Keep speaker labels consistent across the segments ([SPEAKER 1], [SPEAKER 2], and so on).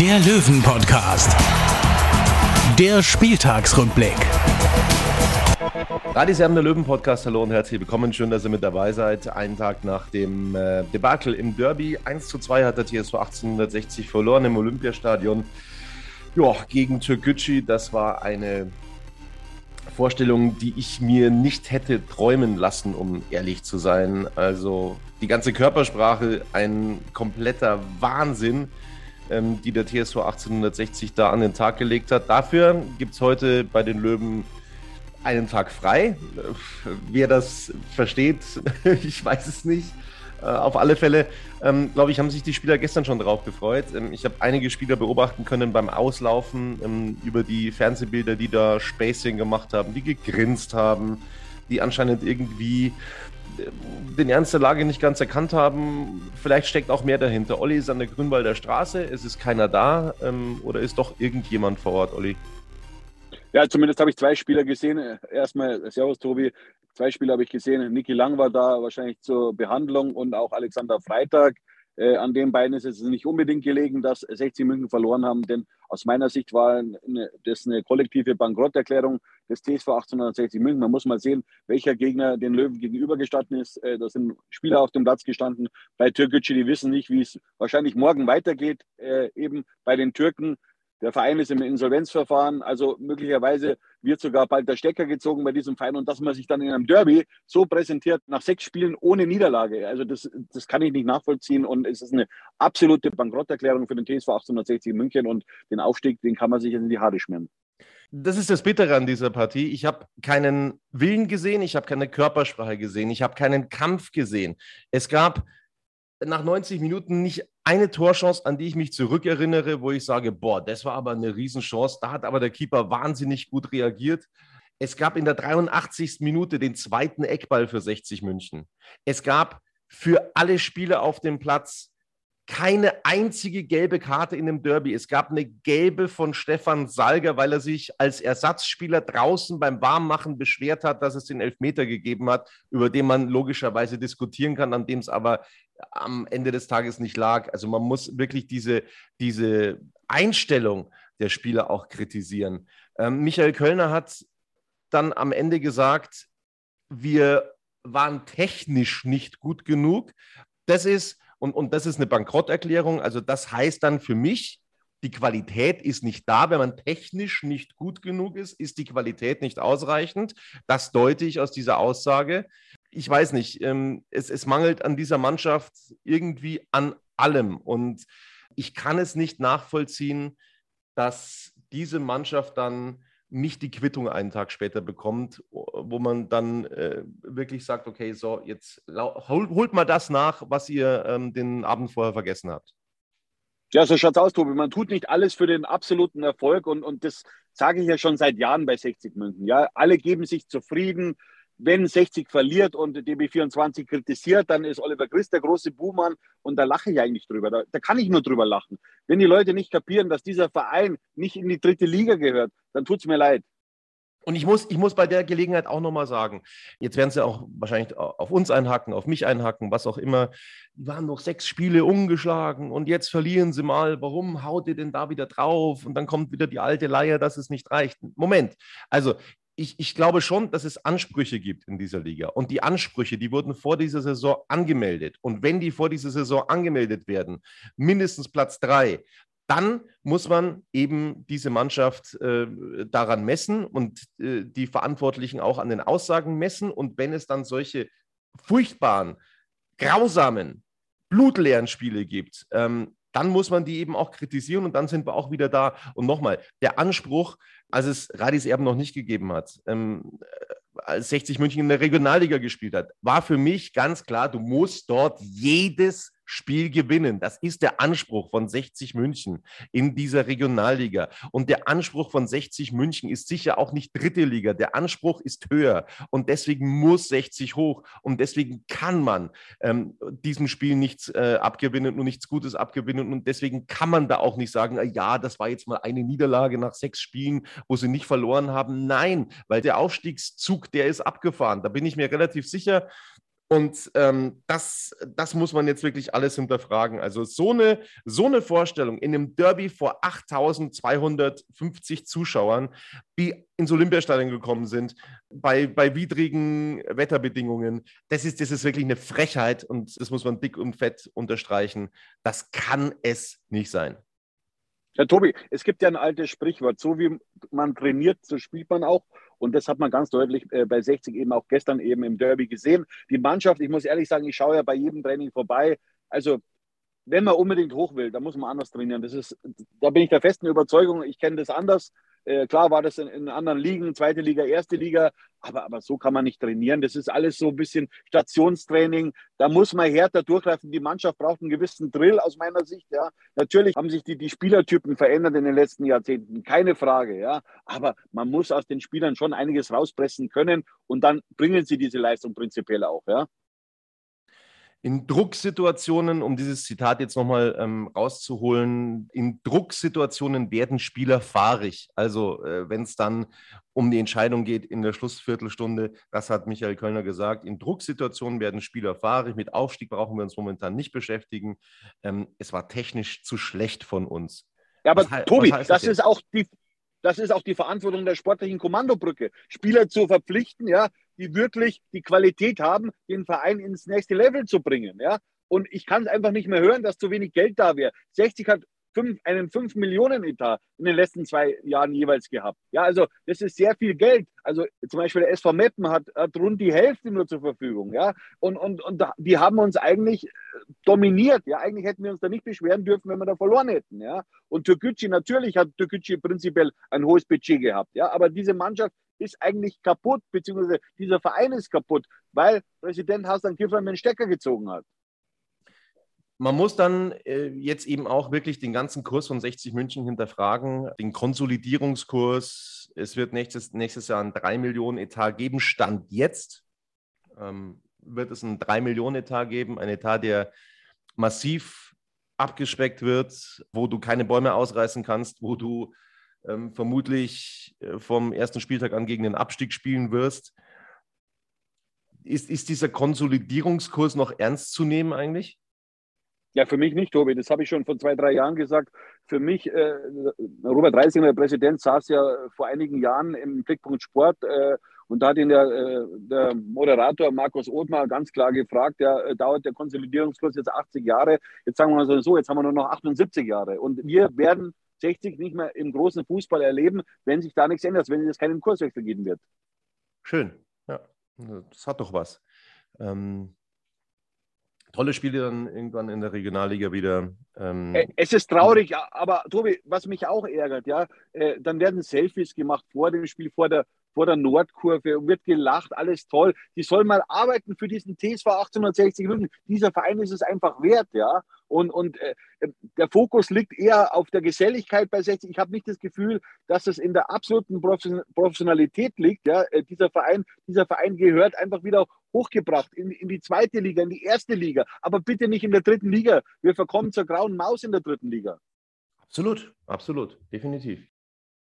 [SPEAKER 1] der Löwen-Podcast. Der Spieltagsrückblick.
[SPEAKER 2] Radis Erben, der Löwen-Podcast. Hallo und herzlich willkommen. Schön, dass ihr mit dabei seid. Einen Tag nach dem äh, Debakel im Derby. 1 zu 2 hat der TSV 1860 verloren im Olympiastadion. Ja, gegen Türkgücü. Das war eine Vorstellung, die ich mir nicht hätte träumen lassen, um ehrlich zu sein. Also die ganze Körpersprache, ein kompletter Wahnsinn, ähm, die der TSV 1860 da an den Tag gelegt hat. Dafür gibt es heute bei den Löwen einen Tag frei. Wer das versteht, ich weiß es nicht. Äh, auf alle Fälle, ähm, glaube ich, haben sich die Spieler gestern schon drauf gefreut. Ähm, ich habe einige Spieler beobachten können beim Auslaufen ähm, über die Fernsehbilder, die da Spacing gemacht haben, die gegrinst haben, die anscheinend irgendwie äh, den Ernst der Lage nicht ganz erkannt haben. Vielleicht steckt auch mehr dahinter. Olli ist an der Grünwalder Straße, es ist keiner da ähm, oder ist doch irgendjemand vor Ort, Olli?
[SPEAKER 3] Ja, zumindest habe ich zwei Spieler gesehen. Erstmal, Servus Tobi, zwei Spieler habe ich gesehen. Niki Lang war da wahrscheinlich zur Behandlung und auch Alexander Freitag. Äh, an den beiden ist es nicht unbedingt gelegen, dass 60 München verloren haben, denn aus meiner Sicht war eine, das eine kollektive Bankrotterklärung des TSV 1860 München. Man muss mal sehen, welcher Gegner den Löwen gegenübergestanden ist. Äh, da sind Spieler auf dem Platz gestanden. Bei Türkgücü, die wissen nicht, wie es wahrscheinlich morgen weitergeht. Äh, eben bei den Türken der Verein ist im Insolvenzverfahren, also möglicherweise wird sogar bald der Stecker gezogen bei diesem Verein und dass man sich dann in einem Derby so präsentiert nach sechs Spielen ohne Niederlage. Also das, das kann ich nicht nachvollziehen und es ist eine absolute Bankrotterklärung für den TSV 1860 München und den Aufstieg, den kann man sich in die Haare schmieren.
[SPEAKER 2] Das ist das Bittere an dieser Partie. Ich habe keinen Willen gesehen, ich habe keine Körpersprache gesehen, ich habe keinen Kampf gesehen. Es gab nach 90 Minuten nicht eine Torchance, an die ich mich zurückerinnere, wo ich sage, boah, das war aber eine Riesenchance. Da hat aber der Keeper wahnsinnig gut reagiert. Es gab in der 83. Minute den zweiten Eckball für 60 München. Es gab für alle Spieler auf dem Platz keine einzige gelbe Karte in dem Derby. Es gab eine gelbe von Stefan Salger, weil er sich als Ersatzspieler draußen beim Warmmachen beschwert hat, dass es den Elfmeter gegeben hat, über den man logischerweise diskutieren kann, an dem es aber am Ende des Tages nicht lag. Also man muss wirklich diese, diese Einstellung der Spieler auch kritisieren. Ähm, Michael Kölner hat dann am Ende gesagt, wir waren technisch nicht gut genug. Das ist und, und das ist eine Bankrotterklärung. Also das heißt dann für mich, die Qualität ist nicht da. Wenn man technisch nicht gut genug ist, ist die Qualität nicht ausreichend. Das deute ich aus dieser Aussage. Ich weiß nicht, ähm, es, es mangelt an dieser Mannschaft irgendwie an allem. Und ich kann es nicht nachvollziehen, dass diese Mannschaft dann nicht die Quittung einen Tag später bekommt, wo man dann äh, wirklich sagt, okay, so, jetzt hol, holt mal das nach, was ihr ähm, den Abend vorher vergessen habt.
[SPEAKER 3] Ja, so schaut's aus, Tobi. Man tut nicht alles für den absoluten Erfolg und, und das sage ich ja schon seit Jahren bei 60 München. Ja, alle geben sich zufrieden, wenn 60 verliert und DB24 kritisiert, dann ist Oliver Christ der große Buhmann und da lache ich eigentlich drüber. Da, da, kann ich nur drüber lachen. Wenn die Leute nicht kapieren, dass dieser Verein nicht in die dritte Liga gehört, dann tut es mir leid.
[SPEAKER 2] Und ich muss, ich muss bei der Gelegenheit auch nochmal sagen, jetzt werden sie auch wahrscheinlich auf uns einhacken, auf mich einhacken, was auch immer. Die waren noch sechs Spiele ungeschlagen und jetzt verlieren sie mal. Warum haut ihr denn da wieder drauf? Und dann kommt wieder die alte Leier, dass es nicht reicht. Moment. Also ich, ich glaube schon, dass es Ansprüche gibt in dieser Liga. Und die Ansprüche, die wurden vor dieser Saison angemeldet. Und wenn die vor dieser Saison angemeldet werden, mindestens Platz drei, dann muss man eben diese Mannschaft äh, daran messen und äh, die Verantwortlichen auch an den Aussagen messen. Und wenn es dann solche furchtbaren, grausamen, blutleeren Spiele gibt, ähm, dann muss man die eben auch kritisieren und dann sind wir auch wieder da. Und nochmal, der Anspruch, als es Radis Erben noch nicht gegeben hat, ähm, als 60 München in der Regionalliga gespielt hat, war für mich ganz klar, du musst dort jedes Spiel gewinnen. Das ist der Anspruch von 60 München in dieser Regionalliga. Und der Anspruch von 60 München ist sicher auch nicht dritte Liga. Der Anspruch ist höher. Und deswegen muss 60 hoch. Und deswegen kann man ähm, diesem Spiel nichts äh, abgewinnen und nichts Gutes abgewinnen. Und deswegen kann man da auch nicht sagen, ja, das war jetzt mal eine Niederlage nach sechs Spielen, wo sie nicht verloren haben. Nein, weil der Aufstiegszug, der ist abgefahren. Da bin ich mir relativ sicher. Und ähm, das, das muss man jetzt wirklich alles hinterfragen. Also so eine, so eine Vorstellung in einem Derby vor 8250 Zuschauern, die ins Olympiastadion gekommen sind, bei, bei widrigen Wetterbedingungen, das ist, das ist wirklich eine Frechheit und das muss man dick und fett unterstreichen. Das kann es nicht sein.
[SPEAKER 3] Ja, Tobi, es gibt ja ein altes Sprichwort, so wie man trainiert, so spielt man auch. Und das hat man ganz deutlich äh, bei 60 eben auch gestern eben im Derby gesehen. Die Mannschaft, ich muss ehrlich sagen, ich schaue ja bei jedem Training vorbei. Also wenn man unbedingt hoch will, dann muss man anders trainieren. Das ist, da bin ich der festen Überzeugung, ich kenne das anders. Äh, klar war das in, in, anderen Ligen, zweite Liga, erste Liga, aber, aber so kann man nicht trainieren. Das ist alles so ein bisschen Stationstraining. Da muss man härter durchgreifen. Die Mannschaft braucht einen gewissen Drill aus meiner Sicht. Ja. Natürlich haben sich die, die Spielertypen verändert in den letzten Jahrzehnten, keine Frage. Ja. Aber man muss aus den Spielern schon einiges rauspressen können und dann bringen sie diese Leistung prinzipiell auch. Ja
[SPEAKER 2] in Drucksituationen, um dieses Zitat jetzt nochmal ähm, rauszuholen, in Drucksituationen werden Spieler fahrig. Also äh, wenn es dann um die Entscheidung geht in der Schlussviertelstunde, das hat Michael Kölner gesagt, in Drucksituationen werden Spieler fahrig. Mit Aufstieg brauchen wir uns momentan nicht beschäftigen. Ähm, es war technisch zu schlecht von uns.
[SPEAKER 3] Ja, aber was, Tobi, was das, das ist auch die, das ist auch die Verantwortung der sportlichen Kommandobrücke, Spieler zu verpflichten, ja, die wirklich die Qualität haben, den Verein ins nächste Level zu bringen. Ja? Und ich kann es einfach nicht mehr hören, dass zu wenig Geld da wäre. 60 hat fünf, einen 5 Millionen Etat in den letzten zwei Jahren jeweils gehabt. Ja, also das ist sehr viel Geld. Also zum Beispiel der SV Meppen hat, hat rund die Hälfte nur zur Verfügung. Ja, und, und, und die haben uns eigentlich äh, dominiert. Ja, eigentlich hätten wir uns da nicht beschweren dürfen, wenn wir da verloren hätten. Ja, und Türkgücü, natürlich hat Türkgücü prinzipiell ein hohes Budget gehabt. Ja, aber diese Mannschaft ist eigentlich kaputt, beziehungsweise dieser Verein ist kaputt, weil Präsident Hasan Kifran den Stecker gezogen hat
[SPEAKER 2] man muss dann äh, jetzt eben auch wirklich den ganzen Kurs von 60 München hinterfragen, den Konsolidierungskurs. Es wird nächstes, nächstes Jahr ein 3 Millionen Etat geben. Stand jetzt ähm, wird es einen 3 Millionen Etat geben, ein Etat, der massiv abgespeckt wird, wo du keine Bäume ausreißen kannst, wo du ähm, vermutlich äh, vom ersten Spieltag an gegen den Abstieg spielen wirst. Ist, ist dieser Konsolidierungskurs noch ernst zu nehmen eigentlich?
[SPEAKER 3] Ja, für mich nicht, Tobi. Das habe ich schon vor zwei, drei Jahren gesagt. Für mich, äh, Robert Reisinger, der Präsident, saß ja vor einigen Jahren im Blickpunkt Sport äh, und da hat ihn der, äh, der Moderator Markus Othmar ganz klar gefragt, ja, äh, dauert der Konsolidierungskurs jetzt 80 Jahre? Jetzt sagen wir mal so, jetzt haben wir nur noch 78 Jahre. Und wir werden 60 nicht mehr im großen Fußball erleben, wenn sich da nichts ändert, wenn es keinen Kurswechsel geben wird.
[SPEAKER 2] Schön, ja. Das hat doch was. Ähm, tolle Spiele dann irgendwann in der Regionalliga wieder.
[SPEAKER 3] Ähm, äh, es ist traurig, aber Tobi, was mich auch ärgert, ja, äh, dann werden Selfies gemacht vor dem Spiel, vor der, vor der Nordkurve wird gelacht, alles toll. Die sollen mal arbeiten für diesen TSV 1860 München. Dieser Verein ist es einfach wert, ja. Und, und äh, der Fokus liegt eher auf der Geselligkeit bei 60. Ich habe nicht das Gefühl, dass es in der absoluten Professionalität liegt. Ja. Äh, dieser, Verein, dieser Verein gehört einfach wieder hochgebracht in, in die zweite Liga, in die erste Liga, aber bitte nicht in der dritten Liga. Wir verkommen zur grauen Maus in der dritten Liga.
[SPEAKER 2] Absolut, absolut, definitiv.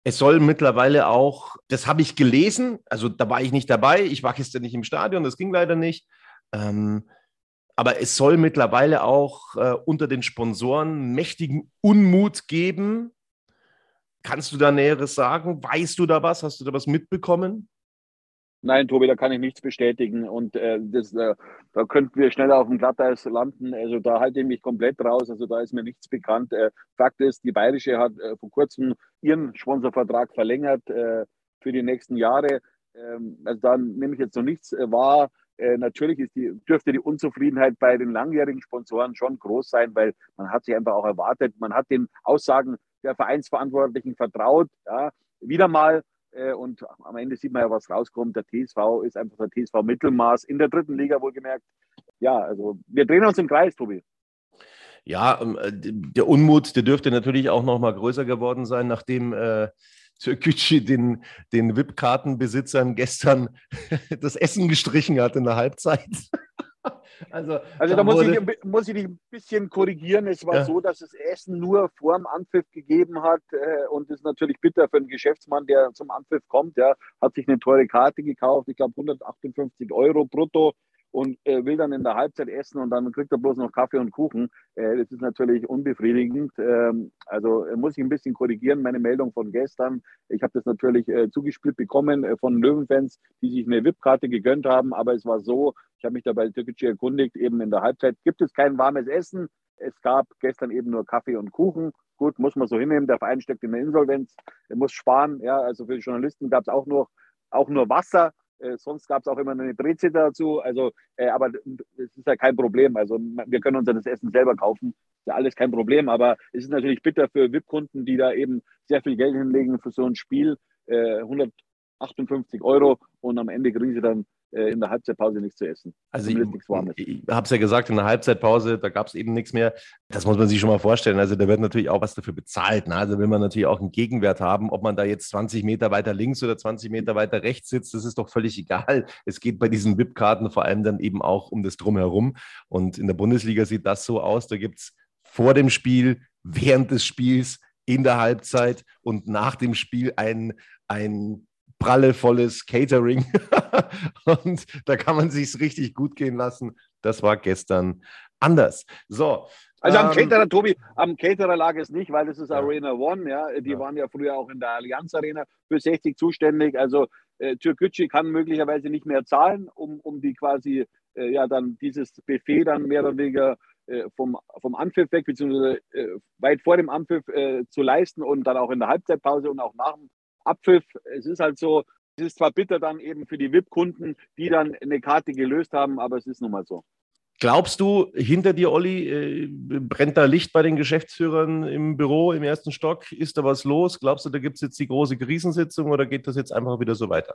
[SPEAKER 2] Es soll mittlerweile auch, das habe ich gelesen, also da war ich nicht dabei, ich war gestern nicht im Stadion, das ging leider nicht. Ähm, aber es soll mittlerweile auch äh, unter den Sponsoren mächtigen Unmut geben. Kannst du da Näheres sagen? Weißt du da was? Hast du da was mitbekommen?
[SPEAKER 3] Nein, Tobi, da kann ich nichts bestätigen. Und äh, das, äh, da könnten wir schneller auf dem Glatteis landen. Also da halte ich mich komplett raus. Also da ist mir nichts bekannt. Äh, Fakt ist, die Bayerische hat äh, vor kurzem ihren Sponsorvertrag verlängert äh, für die nächsten Jahre. Ähm, also da nehme ich jetzt noch nichts äh, wahr. natürlich ist die, dürfte die Unzufriedenheit bei den langjährigen Sponsoren schon groß sein, weil man hat sich einfach auch erwartet. Man hat den Aussagen der Vereinsverantwortlichen vertraut. Ja, wieder mal und am Ende sieht man ja, was rauskommt. Der TSV ist einfach der TSV Mittelmaß in der dritten Liga wohlgemerkt. Ja, also wir drehen uns im Kreis, Tobi.
[SPEAKER 2] Ja, ähm, äh, der Unmut, der dürfte natürlich auch noch mal größer geworden sein, nachdem äh, Türkgücü den, den VIP-Kartenbesitzern gestern das Essen gestrichen hat in der Halbzeit.
[SPEAKER 3] Also, also da, muss, ich, muss ich dich ein bisschen korrigieren. Es war ja. so, dass es Essen nur vor dem Anpfiff gegeben hat äh, und das ist natürlich bitter für einen Geschäftsmann, der zum Anpfiff kommt. Der hat sich eine teure Karte gekauft, ich glaube 158 Euro brutto und äh, will dann in der Halbzeit essen und dann kriegt er bloß noch Kaffee und Kuchen. Äh, das ist natürlich unbefriedigend. Ähm, also äh, muss ich ein bisschen korrigieren, meine Meldung von gestern. Ich habe das natürlich äh, zugespielt bekommen äh, von Löwenfans, die sich eine VIP-Karte gegönnt haben, aber es war so, ich habe mich da bei Türkgücü erkundigt, eben in der Halbzeit gibt es kein warmes Essen. Es gab gestern eben nur Kaffee und Kuchen. Gut, muss man so hinnehmen. Der Verein steckt in der Insolvenz, er muss sparen. Ja, also für die Journalisten gab es auch nur, auch nur Wasser. Äh, sonst gab es auch immer eine Breze dazu. Also, äh, aber es ist ja kein Problem. Also wir können uns das Essen selber kaufen. Ist ja alles kein Problem. Aber es ist natürlich bitter für VIP-Kunden, die da eben sehr viel Geld hinlegen für so ein Spiel. Äh, 158 Euro und am Ende kriegen sie dann in der Halbzeitpause nichts zu essen.
[SPEAKER 2] Also ich, ich, ich habe es ja gesagt, in der Halbzeitpause, da gab es eben nichts mehr. Das muss man sich schon mal vorstellen. Also da wird natürlich auch was dafür bezahlt. Ne? Also will man natürlich auch einen Gegenwert haben, ob man da jetzt 20 Meter weiter links oder 20 Meter weiter rechts sitzt, das ist doch völlig egal. Es geht bei diesen VIP-Karten vor allem dann eben auch um das Drumherum. Und in der Bundesliga sieht das so aus, da gibt es vor dem Spiel, während des Spiels, in der Halbzeit und nach dem Spiel ein, ein prallevolles Catering. und da kann man sich richtig gut gehen lassen. Das war gestern anders. So.
[SPEAKER 3] Also am ähm, Caterer, Tobi, am Caterer lag es nicht, weil das ist ja. Arena One, ja. Die ja. waren ja früher auch in der Allianz Arena für 60 zuständig. Also äh, Türkgücü kann möglicherweise nicht mehr zahlen, um, um die quasi, äh, ja, dann dieses Buffet dann mehr oder weniger äh, vom, vom Anpfiff weg, beziehungsweise äh, weit vor dem Anpfiff äh, zu leisten und dann auch in der Halbzeitpause und auch nach dem Abpfiff. Es ist halt so, es ist zwar bitter dann eben für die VIP-Kunden, die dann eine Karte gelöst haben, aber es ist nun mal so.
[SPEAKER 2] Glaubst du, hinter dir, Olli, äh, brennt da Licht bei den Geschäftsführern im Büro, im ersten Stock? Ist da was los? Glaubst du, da gibt es jetzt die große Krisensitzung oder geht das jetzt einfach wieder so weiter?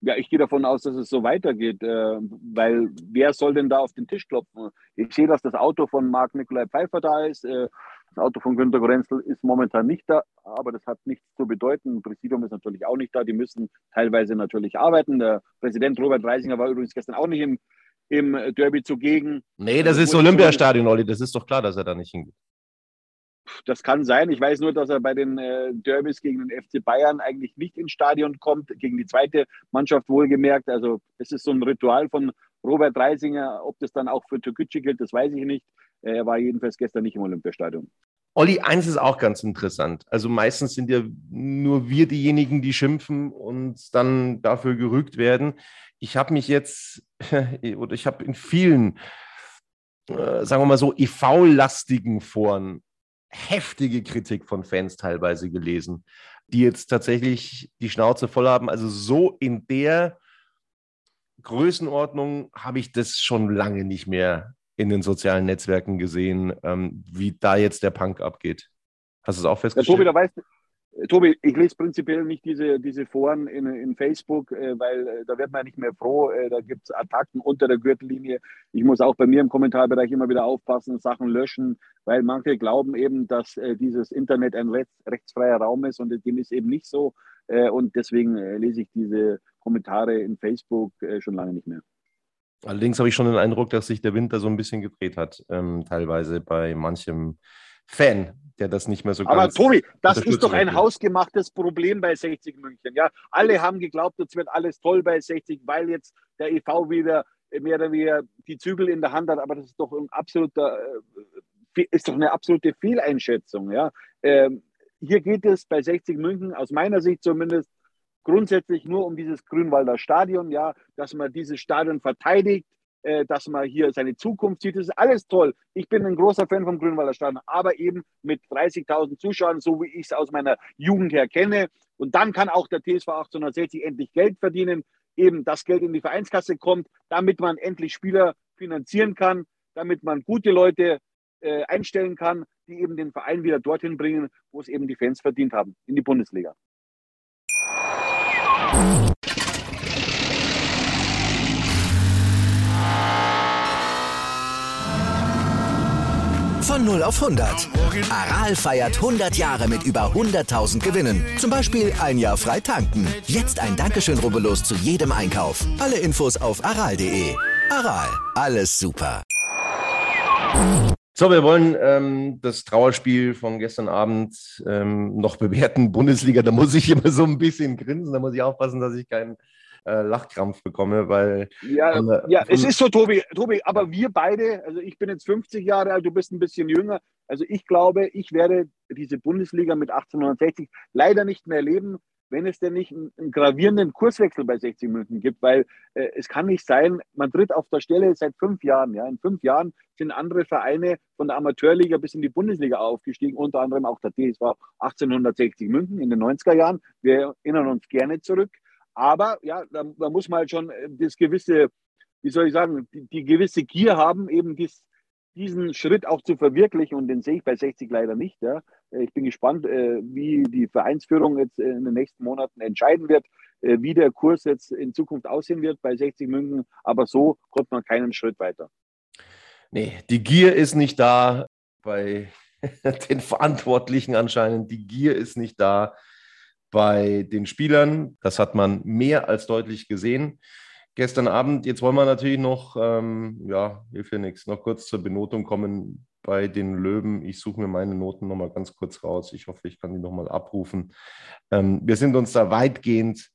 [SPEAKER 3] Ja, ich gehe davon aus, dass es so weitergeht, äh, weil wer soll denn da auf den Tisch klopfen? Ich sehe, dass das Auto von Marc Nikolai Pfeiffer da ist. Äh, das Auto von Günter Gorenzel ist momentan nicht da, aber das hat nichts zu bedeuten. Ein Präsidium ist natürlich auch nicht da. Die müssen teilweise natürlich arbeiten. Der Präsident Robert Reisinger war übrigens gestern auch nicht im, im Derby zugegen.
[SPEAKER 2] Nee, das ist Olympiastadion, Olli. Das ist doch klar, dass er da nicht hingeht.
[SPEAKER 3] Das kann sein. Ich weiß nur, dass er bei den äh, Derbys gegen den FC Bayern eigentlich nicht ins Stadion kommt, gegen die zweite Mannschaft wohlgemerkt. Also es ist so ein Ritual von Robert Reisinger. Ob das dann auch für Türkgücü gilt, das weiß ich nicht. Er war jedenfalls gestern nicht im Olympiastadion.
[SPEAKER 2] Olli, eins ist auch ganz interessant. Also meistens sind ja nur wir diejenigen, die schimpfen und dann dafür gerügt werden. Ich habe mich jetzt, oder ich habe in vielen, äh, sagen wir mal so, EV-lastigen Foren heftige Kritik von Fans teilweise gelesen, die jetzt tatsächlich die Schnauze voll haben. Also so in der Größenordnung habe ich das schon lange nicht mehr in den sozialen Netzwerken gesehen, ähm, wie da jetzt der Punk abgeht. Hast du es auch festgestellt? Ja,
[SPEAKER 3] Tobi, da weißt, Tobi, ich lese prinzipiell nicht diese, diese Foren in, in Facebook, äh, weil äh, da wird man nicht mehr froh. Äh, da gibt es Attacken unter der Gürtellinie. Ich muss auch bei mir im Kommentarbereich immer wieder aufpassen, Sachen löschen, weil manche glauben eben, dass äh, dieses Internet ein rechts, rechtsfreier Raum ist und dem ist eben nicht so. Äh, und deswegen äh, lese ich diese Kommentare in Facebook schon lange nicht mehr.
[SPEAKER 2] Allerdings habe ich schon den Eindruck, dass sich der Winter so ein bisschen gedreht hat, ähm, teilweise bei manchem Fan, der das nicht mehr so
[SPEAKER 3] Aber Tobi, das ist doch ein hausgemachtes Problem bei 60 München. Ja, alle haben geglaubt, jetzt wird alles toll bei 60, weil jetzt der EV wieder mehr oder weniger die Zügel in der Hand hat. Aber das ist doch ein absoluter, äh, ist doch eine absolute Fehleinschätzung. Ja, ähm, hier geht es bei 60 München aus meiner Sicht zumindest grundsätzlich nur um dieses Grünwalder Stadion, ja, dass man dieses Stadion verteidigt, äh, dass man hier seine Zukunft sieht. Das ist alles toll. Ich bin ein großer Fan vom Grünwalder Stadion, aber eben mit 30.000 Zuschauern, so wie ich es aus meiner Jugend her kenne. Und dann kann auch der TSV 1860 endlich Geld verdienen, eben das Geld in die Vereinskasse kommt, damit man endlich Spieler finanzieren kann, damit man gute Leute äh, einstellen kann, die eben den Verein wieder dorthin bringen, wo es eben die Fans verdient haben, in die Bundesliga.
[SPEAKER 4] Von 0 auf 100. Aral feiert 100 Jahre mit über 100.000 Gewinnen. Zum Beispiel ein Jahr frei tanken. Jetzt ein Dankeschön, rubbellos zu jedem Einkauf. Alle Infos auf aral.de. Aral, alles super.
[SPEAKER 2] So, wir wollen ähm, das Trauerspiel von gestern Abend ähm, noch bewerten. Bundesliga, da muss ich immer so ein bisschen grinsen, da muss ich aufpassen, dass ich keinen äh, Lachkrampf bekomme, weil.
[SPEAKER 3] Ja,
[SPEAKER 2] äh,
[SPEAKER 3] ja es ist so, Tobi, Tobi, aber wir beide, also ich bin jetzt 50 Jahre alt, du bist ein bisschen jünger. Also ich glaube, ich werde diese Bundesliga mit 1860 leider nicht mehr erleben, wenn es denn nicht einen, einen gravierenden Kurswechsel bei 60 München gibt, weil äh, es kann nicht sein, man tritt auf der Stelle seit fünf Jahren. Ja. In fünf Jahren sind andere Vereine von der Amateurliga bis in die Bundesliga aufgestiegen, unter anderem auch der TSV 1860 München in den 90er Jahren. Wir erinnern uns gerne zurück. Aber ja, da, da muss man halt schon äh, das gewisse, wie soll ich sagen, die, die gewisse Gier haben, eben dies, diesen Schritt auch zu verwirklichen und den sehe ich bei 60 leider nicht. Ja. Äh, ich bin gespannt, äh, wie die Vereinsführung jetzt in den nächsten Monaten entscheiden wird, wie der Kurs jetzt in Zukunft aussehen wird bei 60 München. Aber so kommt man keinen Schritt weiter.
[SPEAKER 2] Nee, die Gier ist nicht da bei den Verantwortlichen anscheinend. Die Gier ist nicht da bei den Spielern. Das hat man mehr als deutlich gesehen gestern Abend. Jetzt wollen wir natürlich noch, ähm, ja, hilft ja nichts, noch kurz zur Benotung kommen bei den Löwen. Ich suche mir meine Noten nochmal ganz kurz raus. Ich hoffe, ich kann die nochmal abrufen. Ähm, wir sind uns da weitgehend,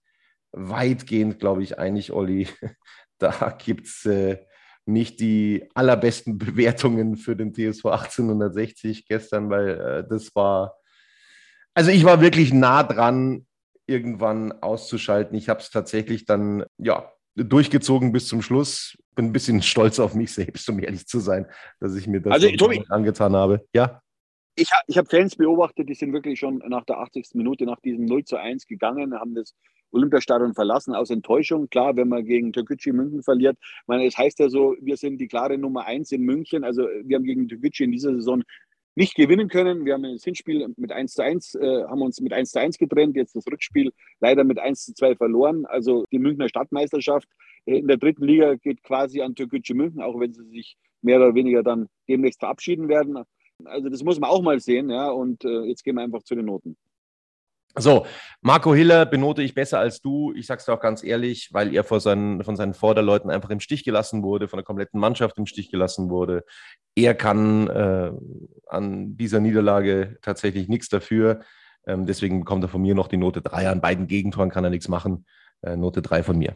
[SPEAKER 2] weitgehend, glaube ich, einig, Olli. Da gibt es äh, nicht die allerbesten Bewertungen für den TSV 1860 gestern, weil äh, das war, also ich war wirklich nah dran, irgendwann auszuschalten. Ich habe es tatsächlich dann, ja, durchgezogen bis zum Schluss. Bin ein bisschen stolz auf mich selbst, um ehrlich zu sein, dass ich mir das
[SPEAKER 3] also, Tobi,
[SPEAKER 2] angetan habe. Ja.
[SPEAKER 3] Ich, ich habe Fans beobachtet, die sind wirklich schon nach der 80. Minute, nach diesem 0 zu 1 gegangen, haben das Olympiastadion verlassen aus Enttäuschung. Klar, wenn man gegen Türkgücü München verliert, ich meine, es heißt ja so, wir sind die klare Nummer 1 in München. Also wir haben gegen Türkgücü in dieser Saison nicht gewinnen können. Wir haben das Hinspiel mit 1 zu 1, äh, haben uns mit 1 zu 1 getrennt, jetzt das Rückspiel leider mit 1 zu 2 verloren. Also die Münchner Stadtmeisterschaft in der dritten Liga geht quasi an Türkgücü München, auch wenn sie sich mehr oder weniger dann demnächst verabschieden werden. Also das muss man auch mal sehen, ja. Und äh, jetzt gehen wir einfach zu den Noten.
[SPEAKER 2] So, Marco Hiller benote ich besser als du. Ich sag's dir auch ganz ehrlich, weil er seinen, von seinen Vorderleuten einfach im Stich gelassen wurde, von der kompletten Mannschaft im Stich gelassen wurde. Er kann äh, an dieser Niederlage tatsächlich nichts dafür. Ähm, deswegen bekommt er von mir noch die Note 3. An beiden Gegentoren kann er nichts machen. Äh, Note 3 von mir.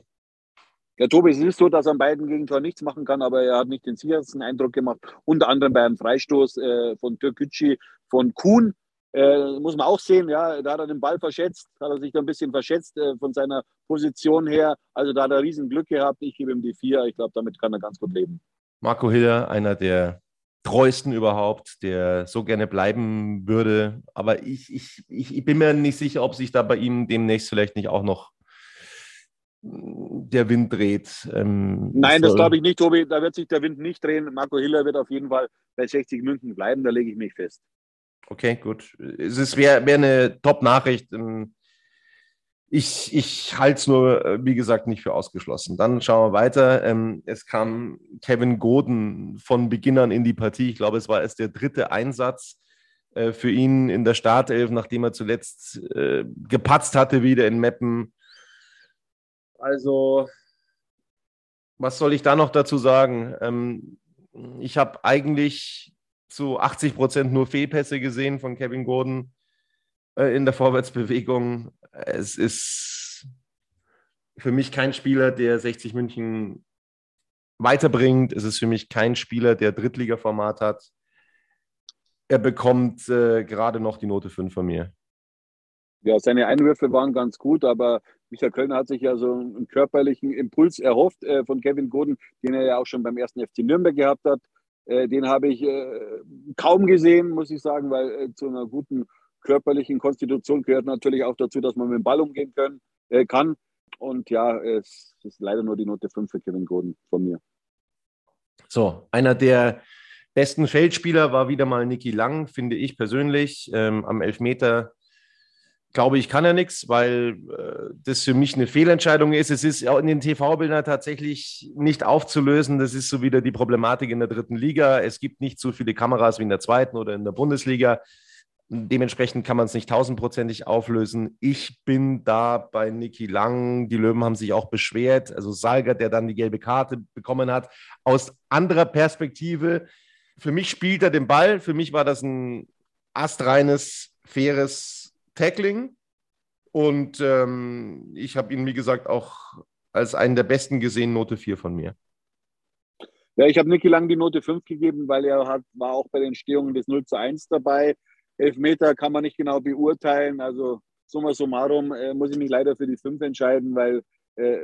[SPEAKER 3] Ja, Tobi, es ist so, dass er an beiden Gegentoren nichts machen kann, aber er hat nicht den sichersten Eindruck gemacht. Unter anderem bei einem Freistoß äh, von Türkgücü, von Kuhn äh, muss man auch sehen, ja, da hat er den Ball verschätzt, hat er sich da ein bisschen verschätzt äh, von seiner Position her. Also da hat er riesen Glück gehabt. Ich gebe ihm die vier. Ich glaube, damit kann er ganz gut leben.
[SPEAKER 2] Marco Hiller, einer der treuesten überhaupt, der so gerne bleiben würde. Aber ich, ich, ich, bin mir nicht sicher, ob sich da bei ihm demnächst vielleicht nicht auch noch der Wind dreht.
[SPEAKER 3] Ähm, Nein, das glaube ich nicht, Tobi. Da wird sich der Wind nicht drehen. Marco Hiller wird auf jeden Fall bei 60 München bleiben, da lege ich mich fest.
[SPEAKER 2] Okay, gut. Es wäre wär eine Top-Nachricht. Ähm, ich, ich halte es nur, äh, wie gesagt, nicht für ausgeschlossen. Dann schauen wir weiter. Ähm, es kam Kevin Goden von Beginn an in die Partie. Ich glaube, es war erst der dritte Einsatz äh, für ihn in der Startelf, nachdem er zuletzt äh, gepatzt hatte wieder in Meppen. Also, was soll ich da noch dazu sagen? Ähm, ich habe eigentlich zu 80 Prozent nur Fehlpässe gesehen von Kevin Gordon äh, in der Vorwärtsbewegung. Es ist für mich kein Spieler, der 60 München weiterbringt. Es ist für mich kein Spieler, der Drittliga-Format hat. Er bekommt äh, gerade noch die Note 5 von mir.
[SPEAKER 3] Ja, seine Einwürfe waren ganz gut, aber Michael Kölner hat sich ja so einen körperlichen Impuls erhofft äh, von Kevin Goden, den er ja auch schon beim ersten FC Nürnberg gehabt hat. Äh, den habe ich äh, kaum gesehen, muss ich sagen, weil äh, zu einer guten körperlichen Konstitution gehört natürlich auch dazu, dass man mit dem Ball umgehen können, kann. Und ja, es ist leider nur die Note 5 für Kevin Goden von mir.
[SPEAKER 2] So, einer der besten Feldspieler war wieder mal Niki Lang, finde ich persönlich. Ähm, am Elfmeter glaube ich, kann er nichts, weil äh, das für mich eine Fehlentscheidung ist. Es ist auch in den TV-Bildern tatsächlich nicht aufzulösen. Das ist so wieder die Problematik in der dritten Liga. Es gibt nicht so viele Kameras wie in der zweiten oder in der Bundesliga. Dementsprechend kann man es nicht tausendprozentig auflösen. Ich bin da bei Niki Lang. Die Löwen haben sich auch beschwert. Also Salger, der dann die gelbe Karte bekommen hat, aus anderer Perspektive. Für mich spielt er den Ball. Für mich war das ein astreines, faires Tackling. Und ähm, ich habe ihn, wie gesagt, auch als einen der besten gesehen, Note 4 von mir.
[SPEAKER 3] Ja, ich habe Niki Lang die Note 5 gegeben, weil er hat, war auch bei den Entstehungen des 0 zu 1 dabei. Elfmeter kann man nicht genau beurteilen. Also summa summarum äh, muss ich mich leider für die 5 entscheiden, weil, äh,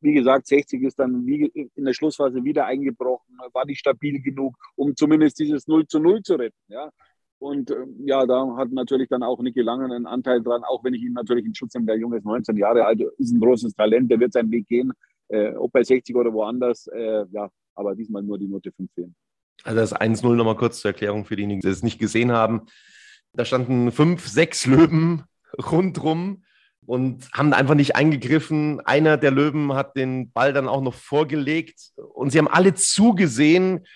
[SPEAKER 3] wie gesagt, 60 ist dann wie in der Schlussphase wieder eingebrochen, war nicht stabil genug, um zumindest dieses 0 zu 0 zu retten. Ja? Und äh, ja, da hat natürlich dann auch Niki Langen einen Anteil dran, auch wenn ich ihn natürlich in Schutz nehme. Der Junge ist 19 Jahre alt, ist ein großes Talent, der wird seinen Weg gehen, äh, ob bei 60 oder woanders. Äh, ja, aber diesmal nur die Note 15.
[SPEAKER 2] Also das 1-0 nochmal kurz zur Erklärung für diejenigen, die es nicht gesehen haben. Da standen fünf, sechs Löwen rundrum und haben einfach nicht eingegriffen. Einer der Löwen hat den Ball dann auch noch vorgelegt und sie haben alle zugesehen,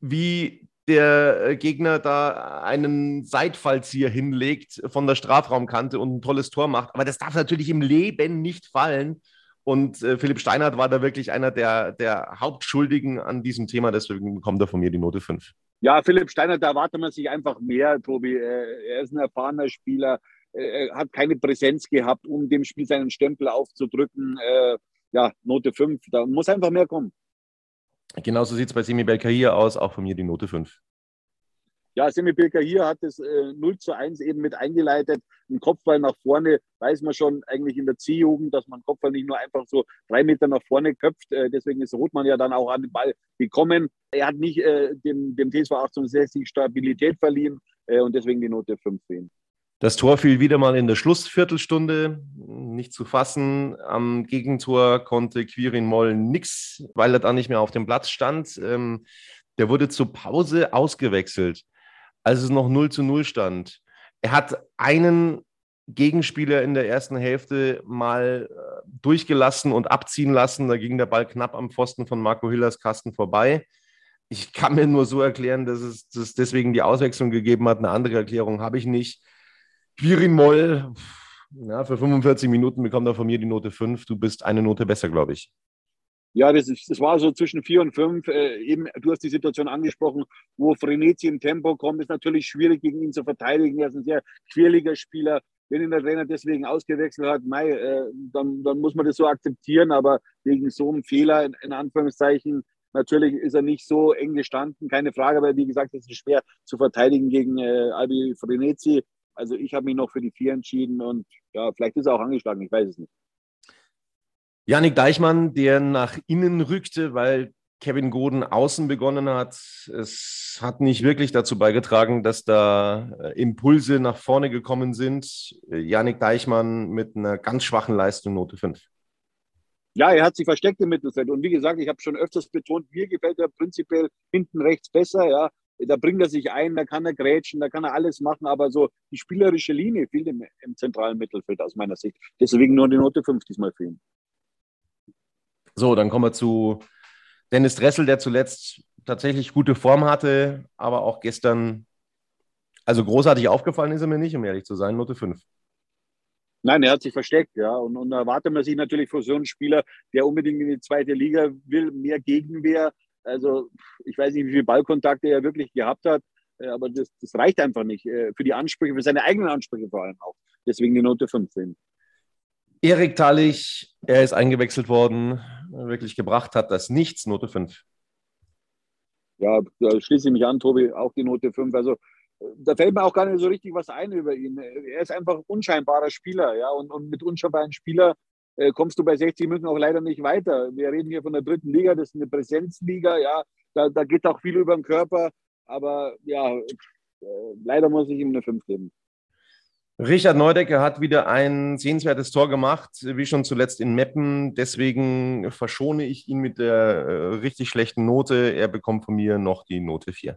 [SPEAKER 2] wie der Gegner da einen Seitfallzieher hinlegt von der Strafraumkante und ein tolles Tor macht. Aber das darf natürlich im Leben nicht fallen. Und äh, Philipp Steinhardt war da wirklich einer der, der Hauptschuldigen an diesem Thema. Deswegen bekommt er von mir die Note 5.
[SPEAKER 3] Ja, Philipp Steinhardt, da erwartet man sich einfach mehr, Tobi. Äh, er ist ein erfahrener Spieler. Äh, er hat keine Präsenz gehabt, um dem Spiel seinen Stempel aufzudrücken. Äh, ja, Note 5. Da muss einfach mehr kommen.
[SPEAKER 2] Genauso sieht es bei Semi Belkahir aus, auch von mir die Note 5.
[SPEAKER 3] Ja, Semi Belkahir hat das äh, 0 zu 1 eben mit eingeleitet. Ein Kopfball nach vorne, weiß man schon eigentlich in der C-Jugend, dass man Kopfball nicht nur einfach so drei Meter nach vorne köpft. Äh, deswegen ist Rothmann ja dann auch an den Ball gekommen. Er hat nicht äh, dem, dem TSV 1860 Stabilität verliehen äh, und deswegen die Note 5 sehen.
[SPEAKER 2] Das Tor fiel wieder mal in der Schlussviertelstunde, nicht zu fassen. Am Gegentor konnte Quirin Moll nichts, weil er da nicht mehr auf dem Platz stand. Ähm, der wurde zur Pause ausgewechselt als es noch 0 zu 0 stand. Er hat einen Gegenspieler in der ersten Hälfte mal äh, durchgelassen und abziehen lassen. Da ging der Ball knapp am Pfosten von Marco Hillers Kasten vorbei. Ich kann mir nur so erklären, dass es dass deswegen die Auswechslung gegeben hat. Eine andere Erklärung habe ich nicht. Quirin Moll, ja, für 45 Minuten bekommt er von mir die Note 5. Du bist eine Note besser, glaube ich.
[SPEAKER 3] Ja, das, ist, das war so zwischen vier und fünf. Äh, eben, du hast die Situation angesprochen, wo Frenetzi im Tempo kommt, ist natürlich schwierig gegen ihn zu verteidigen. Er ist ein sehr quirliger Spieler. Wenn ihn der Trainer deswegen ausgewechselt hat, mei, äh, dann, dann muss man das so akzeptieren. Aber wegen so einem Fehler, in, in Anführungszeichen, natürlich ist er nicht so eng gestanden, keine Frage. Aber wie gesagt, es ist schwer zu verteidigen gegen äh, Albi Frenetzi. Also ich habe mich noch für die vier entschieden und ja, vielleicht ist er auch angeschlagen, ich weiß es nicht.
[SPEAKER 2] Janik Deichmann, der nach innen rückte, weil Kevin Goden außen begonnen hat. Es hat nicht wirklich dazu beigetragen, dass da äh, Impulse nach vorne gekommen sind. Janik Deichmann mit einer ganz schwachen Leistung, Note 5.
[SPEAKER 3] Ja, er hat sich versteckt im Mittelfeld. Und wie gesagt, ich habe schon öfters betont, mir gefällt er prinzipiell hinten rechts besser. Ja, da bringt er sich ein, da kann er grätschen, da kann er alles machen. Aber so die spielerische Linie fehlt im, im zentralen Mittelfeld aus meiner Sicht. Deswegen nur die Note 5 diesmal für ihn.
[SPEAKER 2] So, dann kommen wir zu Dennis Dressel, der zuletzt tatsächlich gute Form hatte, aber auch gestern, also großartig aufgefallen ist er mir nicht, um ehrlich zu sein, Note 5.
[SPEAKER 3] Nein, er hat sich versteckt, ja. Und, und da erwartet man sich natürlich von so einem Spieler, der unbedingt in die zweite Liga will, mehr Gegenwehr. Also ich weiß nicht, wie viele Ballkontakte er wirklich gehabt hat, äh, aber das, das reicht einfach nicht äh, für die Ansprüche, für seine eigenen Ansprüche vor allem auch. Deswegen die Note 15.
[SPEAKER 2] Erik Tallich, er ist eingewechselt worden, wirklich gebracht hat das nichts, Note 5.
[SPEAKER 3] Ja, da schließe ich mich an, Tobi, auch die Note 5. Also da fällt mir auch gar nicht so richtig was ein über ihn. Er ist einfach ein unscheinbarer Spieler, ja, und, und mit unscheinbaren Spieler äh, kommst du bei 60 München auch leider nicht weiter. Wir reden hier von der dritten Liga, das ist eine Präsenzliga, ja, da, da geht auch viel über den Körper, aber ja, äh, leider muss ich ihm eine 5 geben.
[SPEAKER 2] Richard Neudecker hat wieder ein sehenswertes Tor gemacht, wie schon zuletzt in Meppen. Deswegen verschone ich ihn mit der äh, richtig schlechten Note. Er bekommt von mir noch die Note 4.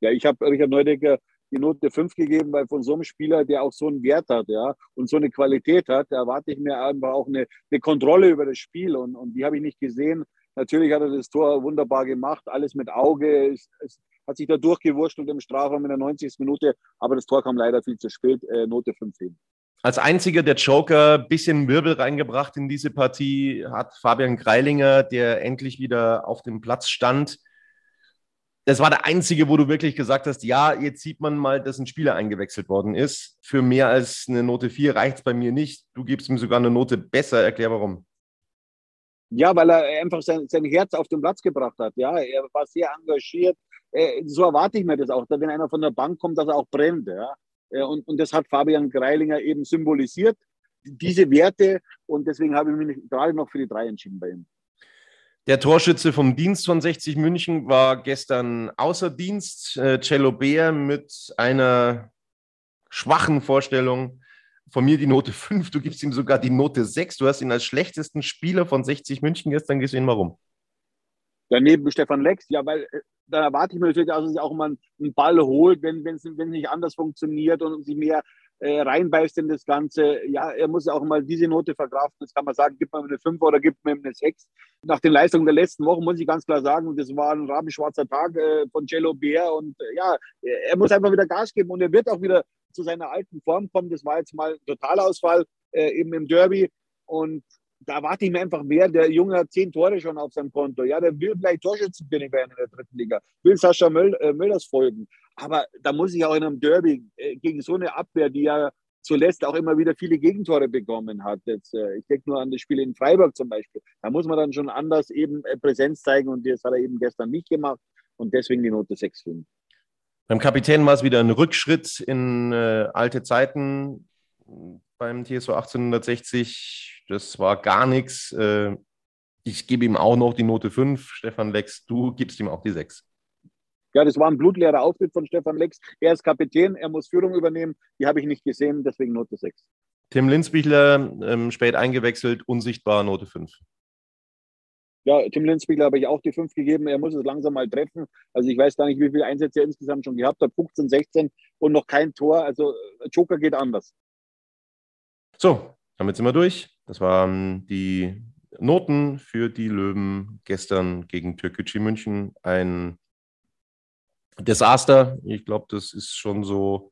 [SPEAKER 3] Ja, ich habe Richard Neudecker die Note 5 gegeben, weil von so einem Spieler, der auch so einen Wert hat, ja, und so eine Qualität hat, da erwarte ich mir einfach auch eine, eine Kontrolle über das Spiel und, und die habe ich nicht gesehen. Natürlich hat er das Tor wunderbar gemacht, alles mit Auge, es, es hat sich da durchgewurschtelt im Strafraum in der 90. Minute, aber das Tor kam leider viel zu spät, äh, Note 5 hin.
[SPEAKER 2] Als einziger der Joker bisschen Wirbel reingebracht in diese Partie hat Fabian Greilinger, der endlich wieder auf dem Platz stand, das war der einzige, wo du wirklich gesagt hast, ja, jetzt sieht man mal, dass ein Spieler eingewechselt worden ist. Für mehr als eine Note 4 reicht es bei mir nicht. Du gibst ihm sogar eine Note besser. Erklär warum.
[SPEAKER 3] Ja, weil er einfach sein, sein Herz auf den Platz gebracht hat. Ja, er war sehr engagiert. Äh, so erwarte ich mir das auch, wenn einer von der Bank kommt, dass er auch brennt. Ja. Äh, und, und das hat Fabian Greilinger eben symbolisiert, diese Werte. Und deswegen habe ich mich gerade noch für die drei entschieden bei ihm.
[SPEAKER 2] Der Torschütze vom Dienst von 60 München war gestern außer Dienst. Äh, Cello Beer mit einer schwachen Vorstellung. Von mir die Note 5, du gibst ihm sogar die Note 6. Du hast ihn als schlechtesten Spieler von 60 München gestern gesehen. Warum?
[SPEAKER 3] Daneben Stefan Lex, ja, weil äh, da erwarte ich mir natürlich, dass er sich auch mal einen Ball holt, wenn es nicht anders funktioniert und sich mehr äh, reinbeißt in das Ganze. Ja, er muss auch mal diese Note verkraften. Das kann man sagen, gibt man eine 5 oder gibt man eine 6. Nach den Leistungen der letzten Wochen muss ich ganz klar sagen, das war ein rabenschwarzer Tag äh, von Cello Bär. Und äh, ja, er muss einfach wieder Gas geben und er wird auch wieder zu seiner alten Form kommen. Das war jetzt mal ein Totalausfall äh, eben im Derby. Und da erwarte ich mir einfach mehr. Der Junge hat zehn Tore schon auf seinem Konto. Ja, der will vielleicht Torschützenkönig werden in der dritten Liga, will Sascha Möll, äh, Möllers folgen. Aber da muss ich auch in einem Derby äh, gegen so eine Abwehr, die ja zuletzt auch immer wieder viele Gegentore bekommen hat. Jetzt, äh, ich denke nur an das Spiel in Freiburg zum Beispiel. Da muss man dann schon anders eben äh, Präsenz zeigen und das hat er eben gestern nicht gemacht und deswegen die Note 6 finden.
[SPEAKER 2] Beim Kapitän war es wieder ein Rückschritt in äh, alte Zeiten beim TSO 1860. Das war gar nichts. Äh, ich gebe ihm auch noch die Note 5. Stefan Lex, du gibst ihm auch die 6.
[SPEAKER 3] Ja, das war ein blutleerer Auftritt von Stefan Lex. Er ist Kapitän, er muss Führung übernehmen. Die habe ich nicht gesehen, deswegen Note 6.
[SPEAKER 2] Tim Linsbichler, ähm, spät eingewechselt, unsichtbar, Note 5.
[SPEAKER 3] Ja, Tim Linsbichler habe ich auch die 5 gegeben. Er muss es langsam mal treffen. Also ich weiß gar nicht, wie viele Einsätze er insgesamt schon gehabt hat. 15, 16 und noch kein Tor. Also äh, Joker geht anders.
[SPEAKER 2] So, damit sind wir durch. Das waren die Noten für die Löwen gestern gegen Türkgücü München. Ein Desaster. Ich glaube, das ist schon so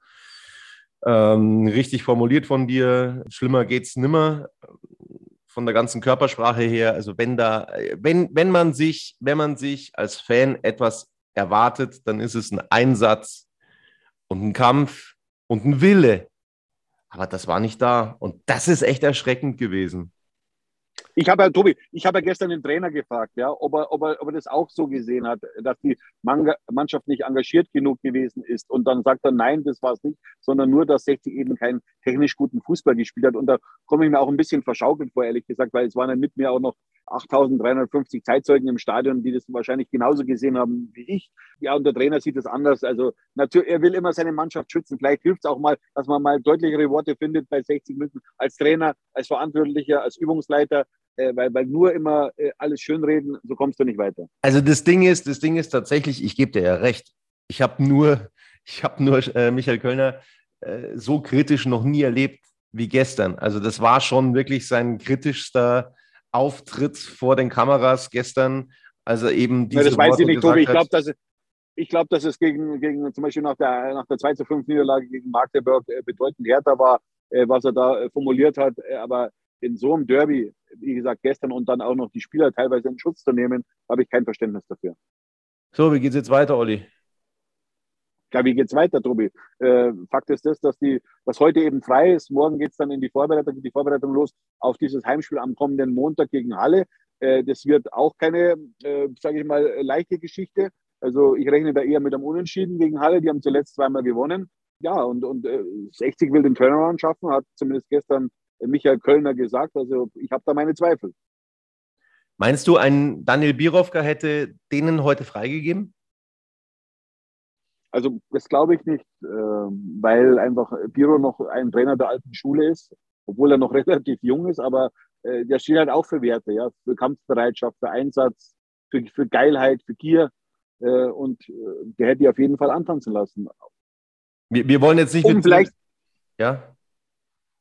[SPEAKER 2] ähm, richtig formuliert von dir. Schlimmer geht's nimmer von der ganzen Körpersprache her. Also wenn da, wenn, wenn man sich, wenn man sich als Fan etwas erwartet, dann ist es ein Einsatz und ein Kampf und ein Wille. Aber das war nicht da. Und das ist echt erschreckend gewesen.
[SPEAKER 3] Ich habe ja, Tobi, ich habe ja gestern den Trainer gefragt, ja, ob er, ob, er, ob er das auch so gesehen hat, dass die Mannschaft nicht engagiert genug gewesen ist. Und dann sagt er, nein, das war es nicht, sondern nur, dass 60 eben keinen technisch guten Fußball gespielt hat. Und da komme ich mir auch ein bisschen verschaukelt vor, ehrlich gesagt, weil es waren ja mit mir auch noch 8350 Zeitzeugen im Stadion, die das wahrscheinlich genauso gesehen haben wie ich. Ja, und der Trainer sieht das anders. Also natürlich, er will immer seine Mannschaft schützen. Vielleicht hilft es auch mal, dass man mal deutlichere Worte findet bei 60 Minuten als Trainer, als Verantwortlicher, als Übungsleiter, äh, weil, weil nur immer äh, alles schönreden, so kommst du nicht weiter.
[SPEAKER 2] Also das Ding ist, das Ding ist tatsächlich, ich gebe dir ja recht. Ich habe nur, ich habe nur äh, Michael Kölner äh, so kritisch noch nie erlebt wie gestern. Also das war schon wirklich sein kritischster Auftritt vor den Kameras gestern. Also eben
[SPEAKER 3] diese ja, Das weiß Worte ich nicht, Tobi. Ich glaube, dass, ich glaube, dass es gegen, gegen zum Beispiel nach der, nach der 2 zu 5 Niederlage gegen Magdeburg äh, bedeutend härter war, äh, was er da äh, formuliert hat. Aber in so einem Derby, wie gesagt, gestern und dann auch noch die Spieler teilweise in Schutz zu nehmen, habe ich kein Verständnis dafür.
[SPEAKER 2] So, wie geht es jetzt weiter, Olli?
[SPEAKER 3] Ja, wie geht es weiter, Tobi? Äh, Fakt ist das, dass, die, dass heute eben frei ist. Morgen geht es dann in die Vorbereitung, die Vorbereitung los auf dieses Heimspiel am kommenden Montag gegen Halle. Äh, das wird auch keine, äh, sage ich mal, leichte Geschichte. Also ich rechne da eher mit einem Unentschieden gegen Halle. Die haben zuletzt zweimal gewonnen. Ja, und, und 60 äh, will den Turnaround schaffen, hat zumindest gestern Michael Kölner gesagt. Also ich habe da meine Zweifel.
[SPEAKER 2] Meinst du, ein Daniel Birovka hätte denen heute freigegeben?
[SPEAKER 3] Also das glaube ich nicht, ähm, weil einfach Biro noch ein Trainer der alten Schule ist, obwohl er noch relativ jung ist, aber äh, der steht halt auch für Werte, ja, für Kampfbereitschaft, für Einsatz, für, für Geilheit, für Gier. Äh, und äh, der hätte die auf jeden Fall antanzen lassen.
[SPEAKER 2] Wir, wir wollen jetzt nicht
[SPEAKER 3] um vielleicht,
[SPEAKER 2] ja?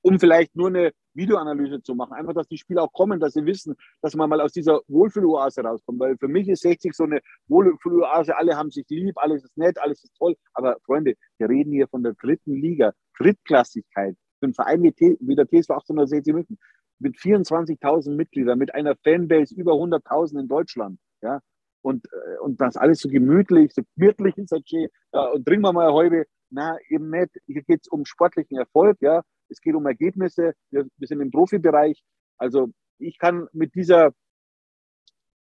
[SPEAKER 3] Um vielleicht nur eine Videoanalyse zu machen. Einfach, dass die Spieler auch kommen, dass sie wissen, dass man mal aus dieser Wohlfühloase rauskommt. Weil für mich ist 60 so eine Wohlfühloase, alle haben sich lieb, alles ist nett, alles ist toll. Aber Freunde, wir reden hier von der dritten Liga, Drittklassigkeit. Für einen Verein wie, wie der TSV 1860 München mit 24.000 Mitgliedern, mit einer Fanbase über 100.000 in Deutschland. Ja, und, äh, und das alles so gemütlich, so gemütlich ist okay. Ja, und trinken wir mal heute. Na, eben nicht. Hier geht es um sportlichen Erfolg, ja. Es geht um Ergebnisse. Wir, wir sind im Profibereich. Also ich kann mit dieser,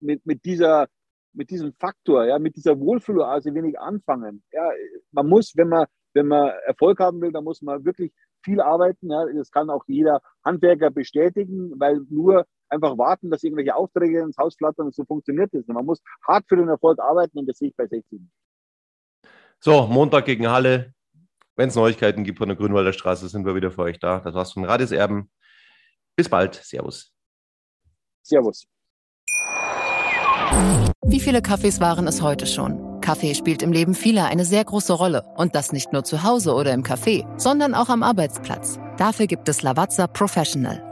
[SPEAKER 3] mit, mit dieser, mit diesem Faktor, ja, mit dieser Wohlfühloase wenig anfangen. Ja, man muss, wenn man, wenn man Erfolg haben will, dann muss man wirklich viel arbeiten. Ja. Das kann auch jeder Handwerker bestätigen, weil nur einfach warten, dass irgendwelche Aufträge ins Haus flattern und so funktioniert das. Man muss hart für den Erfolg arbeiten und das sehe ich bei 60.
[SPEAKER 2] So, Montag gegen Halle. Wenn es Neuigkeiten gibt von der Grünwalder Straße, sind wir wieder für euch da. Das war's von Radis Erben. Bis bald. Servus.
[SPEAKER 3] Servus.
[SPEAKER 5] Wie viele Kaffees waren es heute schon? Kaffee spielt im Leben vieler eine sehr große Rolle. Und das nicht nur zu Hause oder im Café, sondern auch am Arbeitsplatz. Dafür gibt es Lavazza Professional.